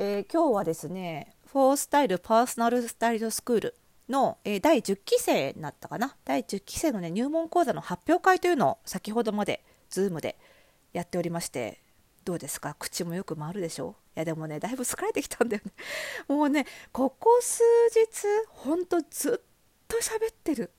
えー、今日はですね、フォースタイルパーソナルスタイルスクールの、えー、第10期生になったかな？第10期生のね、入門講座の発表会というのを先ほどまで、ズームでやっておりまして、どうですか？口もよく回るでしょいやでもね、だいぶ疲れてきたんだよね。もうね、ここ数日、ほんとずっと喋ってる。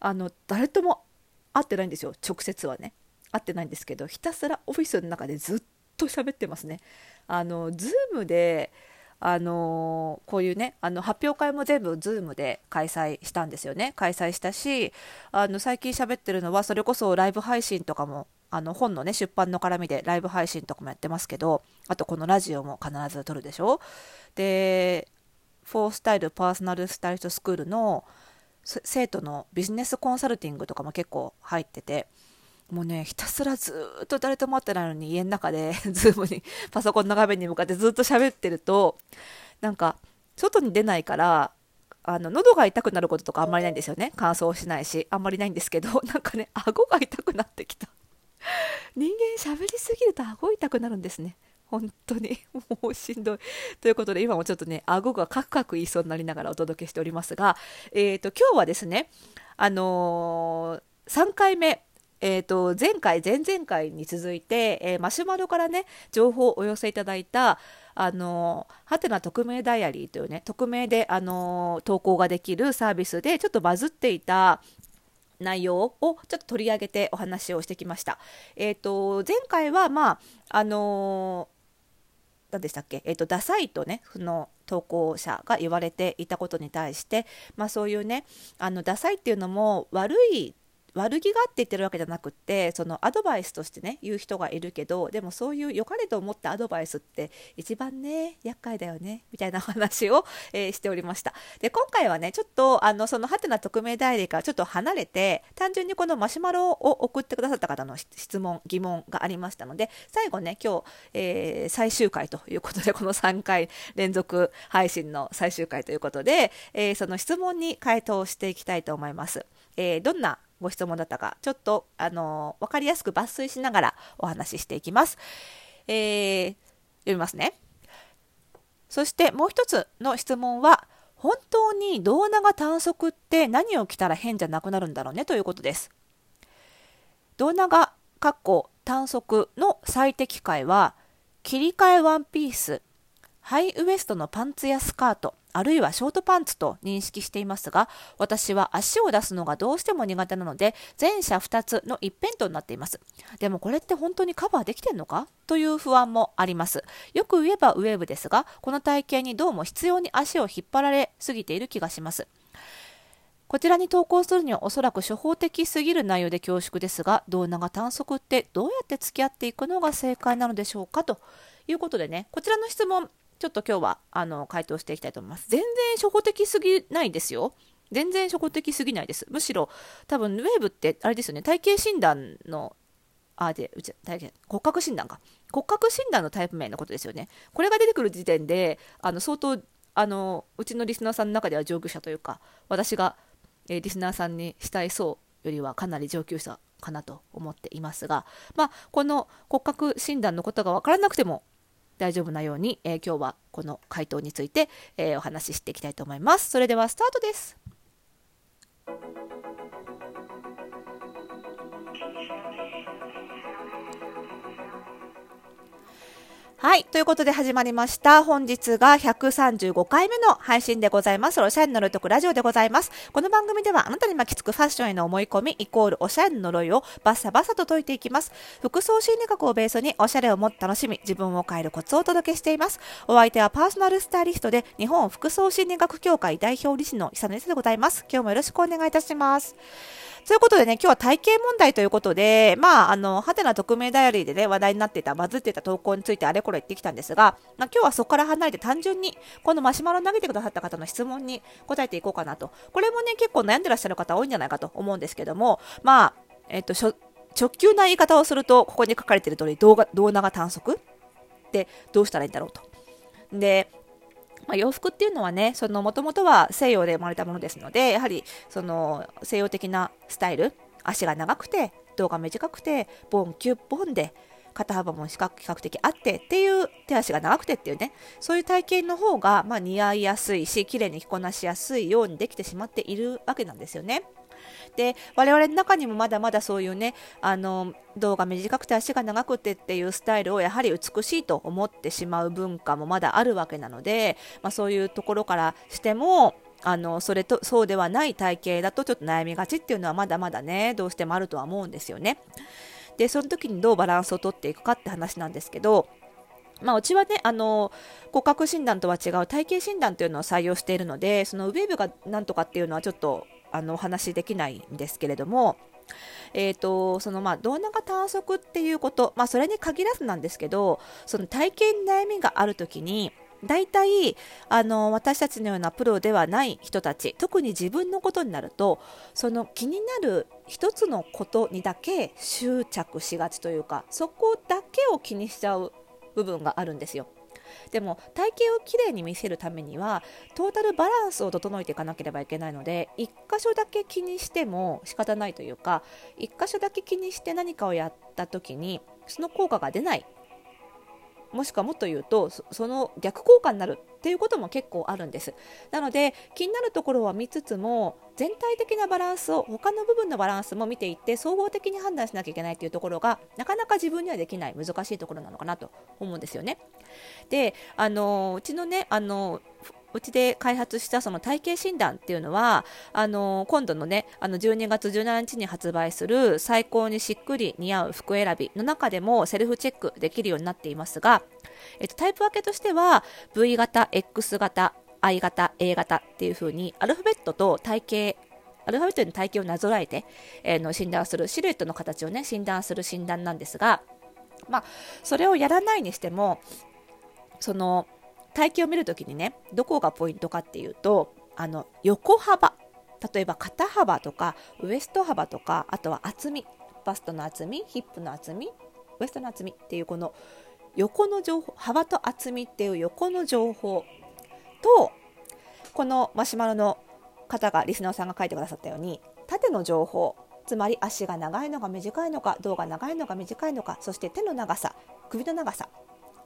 あの、誰とも会ってないんですよ、直接はね。会ってないんですけど、ひたすらオフィスの中でずっと喋ってますね。あの、ズームで、あのこういうねあの発表会も全部 Zoom で開催したんですよね開催したしあの最近喋ってるのはそれこそライブ配信とかもあの本のね出版の絡みでライブ配信とかもやってますけどあとこのラジオも必ず撮るでしょでフォースタイルパーソナルスタイリストスクールの生徒のビジネスコンサルティングとかも結構入っててもうね、ひたすらずっと誰とも会ってないのに家の中で、ズームに、パソコンの画面に向かってずっと喋ってると、なんか、外に出ないから、あの、喉が痛くなることとかあんまりないんですよね。乾燥しないし、あんまりないんですけど、なんかね、顎が痛くなってきた。人間喋りすぎると顎痛くなるんですね。本当に、もうしんどい。ということで、今もちょっとね、顎がカクカク言いそうになりながらお届けしておりますが、えっ、ー、と、今日はですね、あのー、3回目、えーと、前回前々回に続いて、えー、マシュマロからね情報をお寄せいただいたあのはてな匿名ダイアリーというね匿名であの投稿ができるサービスでちょっとバズっていた内容をちょっと取り上げてお話をしてきました。え、ー、と前回はまああの何でしたっけ、えーと、ダサいとねその投稿者が言われていたことに対して、まあ、そういうねあのダサいっていうのも悪い悪気があって言ってるわけじゃなくってそのアドバイスとしてね言う人がいるけどでもそういう良かれと思ったアドバイスって一番ね厄介だよねみたいな話を、えー、しておりました。で今回はねちょっとあのそのハテナ匿名代理からちょっと離れて単純にこのマシュマロを送ってくださった方の質問疑問がありましたので最後ね今日、えー、最終回ということでこの3回連続配信の最終回ということで、えー、その質問に回答していきたいと思います、えどんなご質問だったか、ちょっと、あのー、わかりやすく抜粋しながらお話ししていきます。えー、読みますね。そしてもう一つの質問は、本当に胴長短足って何を着たら変じゃなくなるんだろうねということです。胴長、かっこ短足の最適解は、切り替えワンピース、ハイウエストのパンツやスカート、あるいはショートパンツと認識していますが、私は足を出すのがどうしても苦手なので、前者2つの一辺倒になっています。でもこれって本当にカバーできてんのか？という不安もあります。よく言えばウェーブですが、この体型にどうも必要に足を引っ張られすぎている気がします。こちらに投稿するにはおそらく初歩的すぎる内容で恐縮ですが、胴長短足ってどうやって付き合っていくのが正解なのでしょうか？ということでね、こちらの質問、ちょっと今日はあの回答していきたいと思います。全然初歩的すぎないですよ。全然初歩的すぎないです。むしろ多分ウェーブってあれですよね、体型診断のあでうち体型骨格診断か骨格診断のタイプ名のことですよね。これが出てくる時点であの相当あのうちのリスナーさんの中では上級者というか私が、えー、リスナーさんにしたいそうよりはかなり上級者かなと思っていますが、まあ、この骨格診断のことが分からなくても大丈夫なように、えー、今日はこの回答について、えー、お話ししていきたいと思います。それではスタートです。はい。ということで始まりました。本日が135回目の配信でございます。おしゃれの呪いとくラジオでございます。この番組ではあなたに巻きつくファッションへの思い込みイコールおしゃれの呪いをバッサバサと解いていきます。服装心理学をベースにおしゃれをもっと楽しみ、自分を変えるコツをお届けしています。お相手はパーソナルスタイリストで日本服装心理学協会代表理事の久野でございます。今日もよろしくお願いいたします。ということでね、今日は体型問題ということで、まあ、あの、はてな匿名ダイアリーでね、話題になっていた、バズっていた投稿についてあれこれ言ってきたんですが、まあ、今日はそこから離れて単純に、このマシュマロ投げてくださった方の質問に答えていこうかなと。これもね、結構悩んでらっしゃる方多いんじゃないかと思うんですけども、まあ、えっ、と、直球な言い方をすると、ここに書かれている通り、動画、動長短足？ってどうしたらいいんだろうと。で、まあ、洋服っていうのはね、もともとは西洋で生まれたものですので、やはりその西洋的なスタイル、足が長くて、胴が短くて、ボンキュッボンで、肩幅も比較的あってっていう手足が長くてっていうねそういう体型の方が、まあ、似合いやすいし綺麗に着こなしやすいようにできてしまっているわけなんですよね。で我々の中にもまだまだそういうねあの胴が短くて足が長くてっていうスタイルをやはり美しいと思ってしまう文化もまだあるわけなので、まあ、そういうところからしてもあのそれとそうではない体型だとちょっと悩みがちっていうのはまだまだねどうしてもあるとは思うんですよね。でその時にどうバランスをとっていくかって話なんですけどまあ、うちはね、あの、骨格診断とは違う体型診断というのを採用しているので、そのウェーブがなんとかっていうのはちょっとあのお話しできないんですけれども、えーと、そのまあ胴長短足っていうこと、まあ、それに限らずなんですけどその体型に悩みがある時に大体あの私たちのようなプロではない人たち特に自分のことになるとその気になる一つのことにだけ執着しがちというかそこだけを気にしちゃう部分があるんですよ。でも体型をきれいに見せるためにはトータルバランスを整えていかなければいけないので1箇所だけ気にしても仕方ないというか1箇所だけ気にして何かをやった時にその効果が出ないもしくはもっと言うとその逆効果になるっていうことも結構あるんです。なので気になるところは見つつも全体的なバランスを他の部分のバランスも見ていって総合的に判断しなきゃいけないっていうところがなかなか自分にはできない難しいところなのかなと思うんですよね。であのうちのねあのうちで開発したその体型診断っていうのはあの今度のねあの12月17日に発売する最高にしっくり似合う服選びの中でもセルフチェックできるようになっていますが、えっと、タイプ分けとしては V 型 X 型 I 型 A 型っていう風にアルファベットと体型アルファベットの体型をなぞらえて、えー、の診断するシルエットの形をね診断する診断なんですがまあそれをやらないにしてもその体型を見るときにねどこがポイントかっていうとあの横幅。例えば肩幅とかウエスト幅とかあとは厚み。バストの厚みヒップの厚みウエストの厚みっていうこの横の情報幅と厚みっていう横の情報。とこのマシュマロの方がリスナーさんが書いてくださったように縦の情報。つまり足が長いのか短いのか胴が長いのか短いのかそして手の長さ首の長さ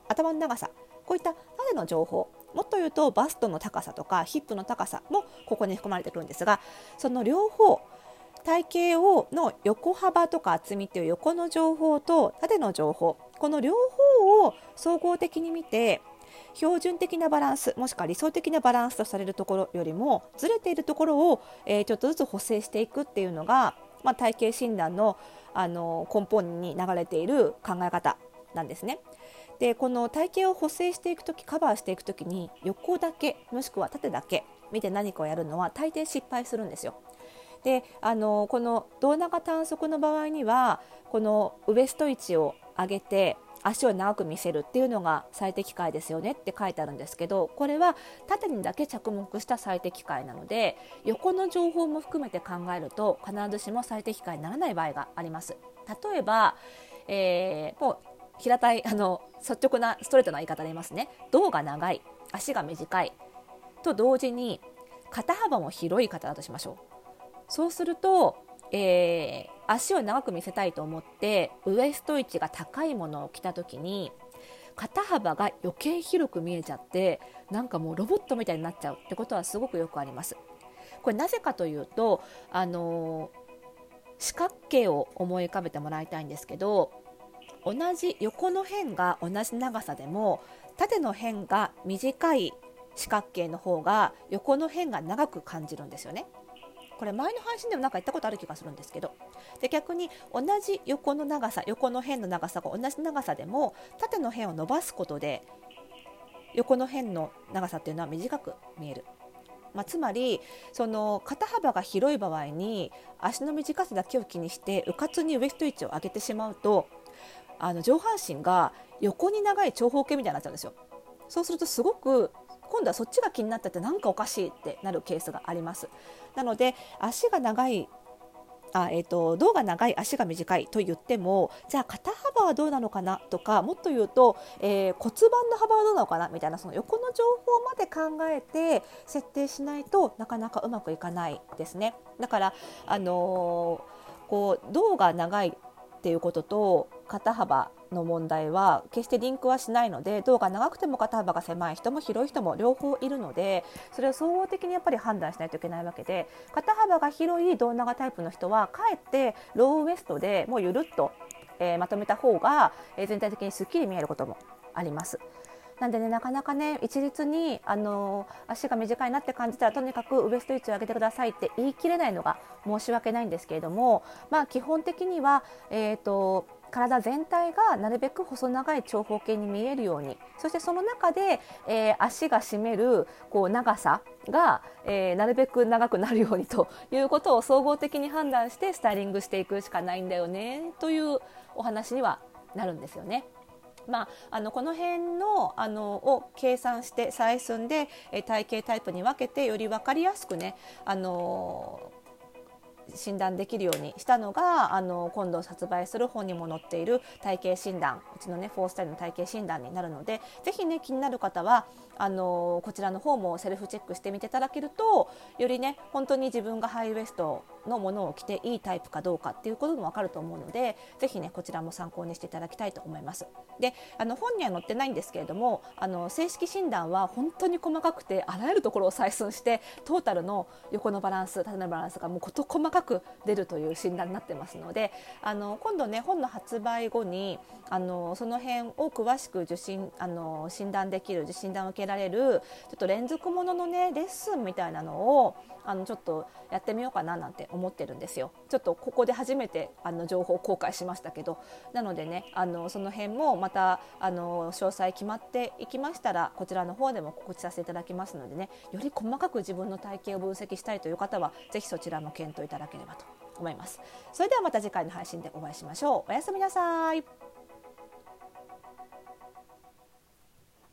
頭の長さ。こういった縦の情報もっと言うとバストの高さとかヒップの高さもここに含まれてくるんですがその両方体型をの横幅とか厚みっていう横の情報と縦の情報この両方を総合的に見て標準的なバランスもしくは理想的なバランスとされるところよりもずれているところを、えー、ちょっとずつ補正していくっていうのが、まあ、体型診断のあの根本に流れている考え方なんですね。でこの体型を補正していく時カバーしていく時に横だけもしくは縦だけ見て何かをやるのは大抵失敗するんですよ。であのこの胴長短足の場合にはこのウエスト位置を上げて足を長く見せるっていうのが最適解ですよねって書いてあるんですけどこれは縦にだけ着目した最適解なので横の情報も含めて考えると必ずしも最適解にならない場合があります。例えば、えー、もう平たい あの率直なストレートな言い方で言いますね。胴が長い足が短い。と同時に肩幅も広い方だとしましょう。そうすると、えー、足を長く見せたいと思ってウエスト位置が高いものを着た時に肩幅が余計広く見えちゃってなんかもうロボットみたいになっちゃうってことはすごくよくあります。これなぜかというとあのー、四角形を思い浮かべてもらいたいんですけど同じ横の辺が同じ長さでも縦の辺が短い四角形の方が横の辺が長く感じるんですよね。これ前の配信でもなんか言ったことある気がするんですけどで逆に同じ横の長さ横の辺の長さが同じ長さでも縦の辺を伸ばすことで横の辺の長さっていうのは短く見える。まあ、つまりその肩幅が広い場合に足の短さだけを気にしてうかつにウエスト位置を上げてしまうとあの上半身が横に長い長方形みたいになっちゃうんですよ。そうするとすごく今度はそっちが気になっててなんかおかしいってなるケースがあります。なので足が長いあえーと、胴が長い足が短いと言ってもじゃあ肩幅はどうなのかなとかもっと言うと、えー、骨盤の幅はどうなのかなみたいなその横の情報まで考えて設定しないとなかなかうまくいかないですねだから、あのー、こう胴が長いっていうことと肩幅の問題は決してリンクはしないので胴が長くても肩幅が狭い人も広い人も両方いるのでそれを総合的にやっぱり判断しないといけないわけで肩幅が広い胴長タイプの人はかえってローウエストでもうゆるっと、えー、まとめた方が、えー、全体的にすっきり見えることもあります。なんでねなかなかね一律にあの足が短いなって感じたらとにかくウエスト位置を上げてくださいって言い切れないのが申し訳ないんですけれどもまあ基本的にはえっ、ー、と体全体がなるべく細長い長方形に見えるようにそしてその中で、えー、足が占めるこう長さが、えー、なるべく長くなるようにということを総合的に判断してスタイリングしていくしかないんだよねというお話にはなるんですよね。まあ、あのこの辺のあのを計算して採寸で、え体型タイプに分けてより分かりやすくねあの診断できるようにしたのがあの今度発売する本にも載っている体型診断うちのねフォースタイルの体型診断になるのでぜひね気になる方はあのこちらの方もセルフチェックしてみていただけるとよりね本当に自分がハイウエストのものを着ていいタイプかどうかっていうことも分かると思うのでぜひねこちらも参考にしていただきたいと思います。であの本には載ってないんですけれどもあの正式診断は本当に細かくてあらゆるところを採寸してトータルの横のバランス縦のバランスがもう事細かく出るという診断になってますのであの今度ね本の発売後にあのその辺を詳しく受診あの診断できる受診断を受けられるちょっと連続もののねレッスンみたいなのをあのちょっとやってみようかななんて思ってるんですよ。ちょっとここで初めてあの情報公開しましたけどなのでねあのその辺もまたあの詳細決まっていきましたらこちらの方でも告知させていただきますのでねより細かく自分の体型を分析したいという方はぜひそちらも検討いただければと思います。それではまた次回の配信でお会いしましょう。おやすみなさい。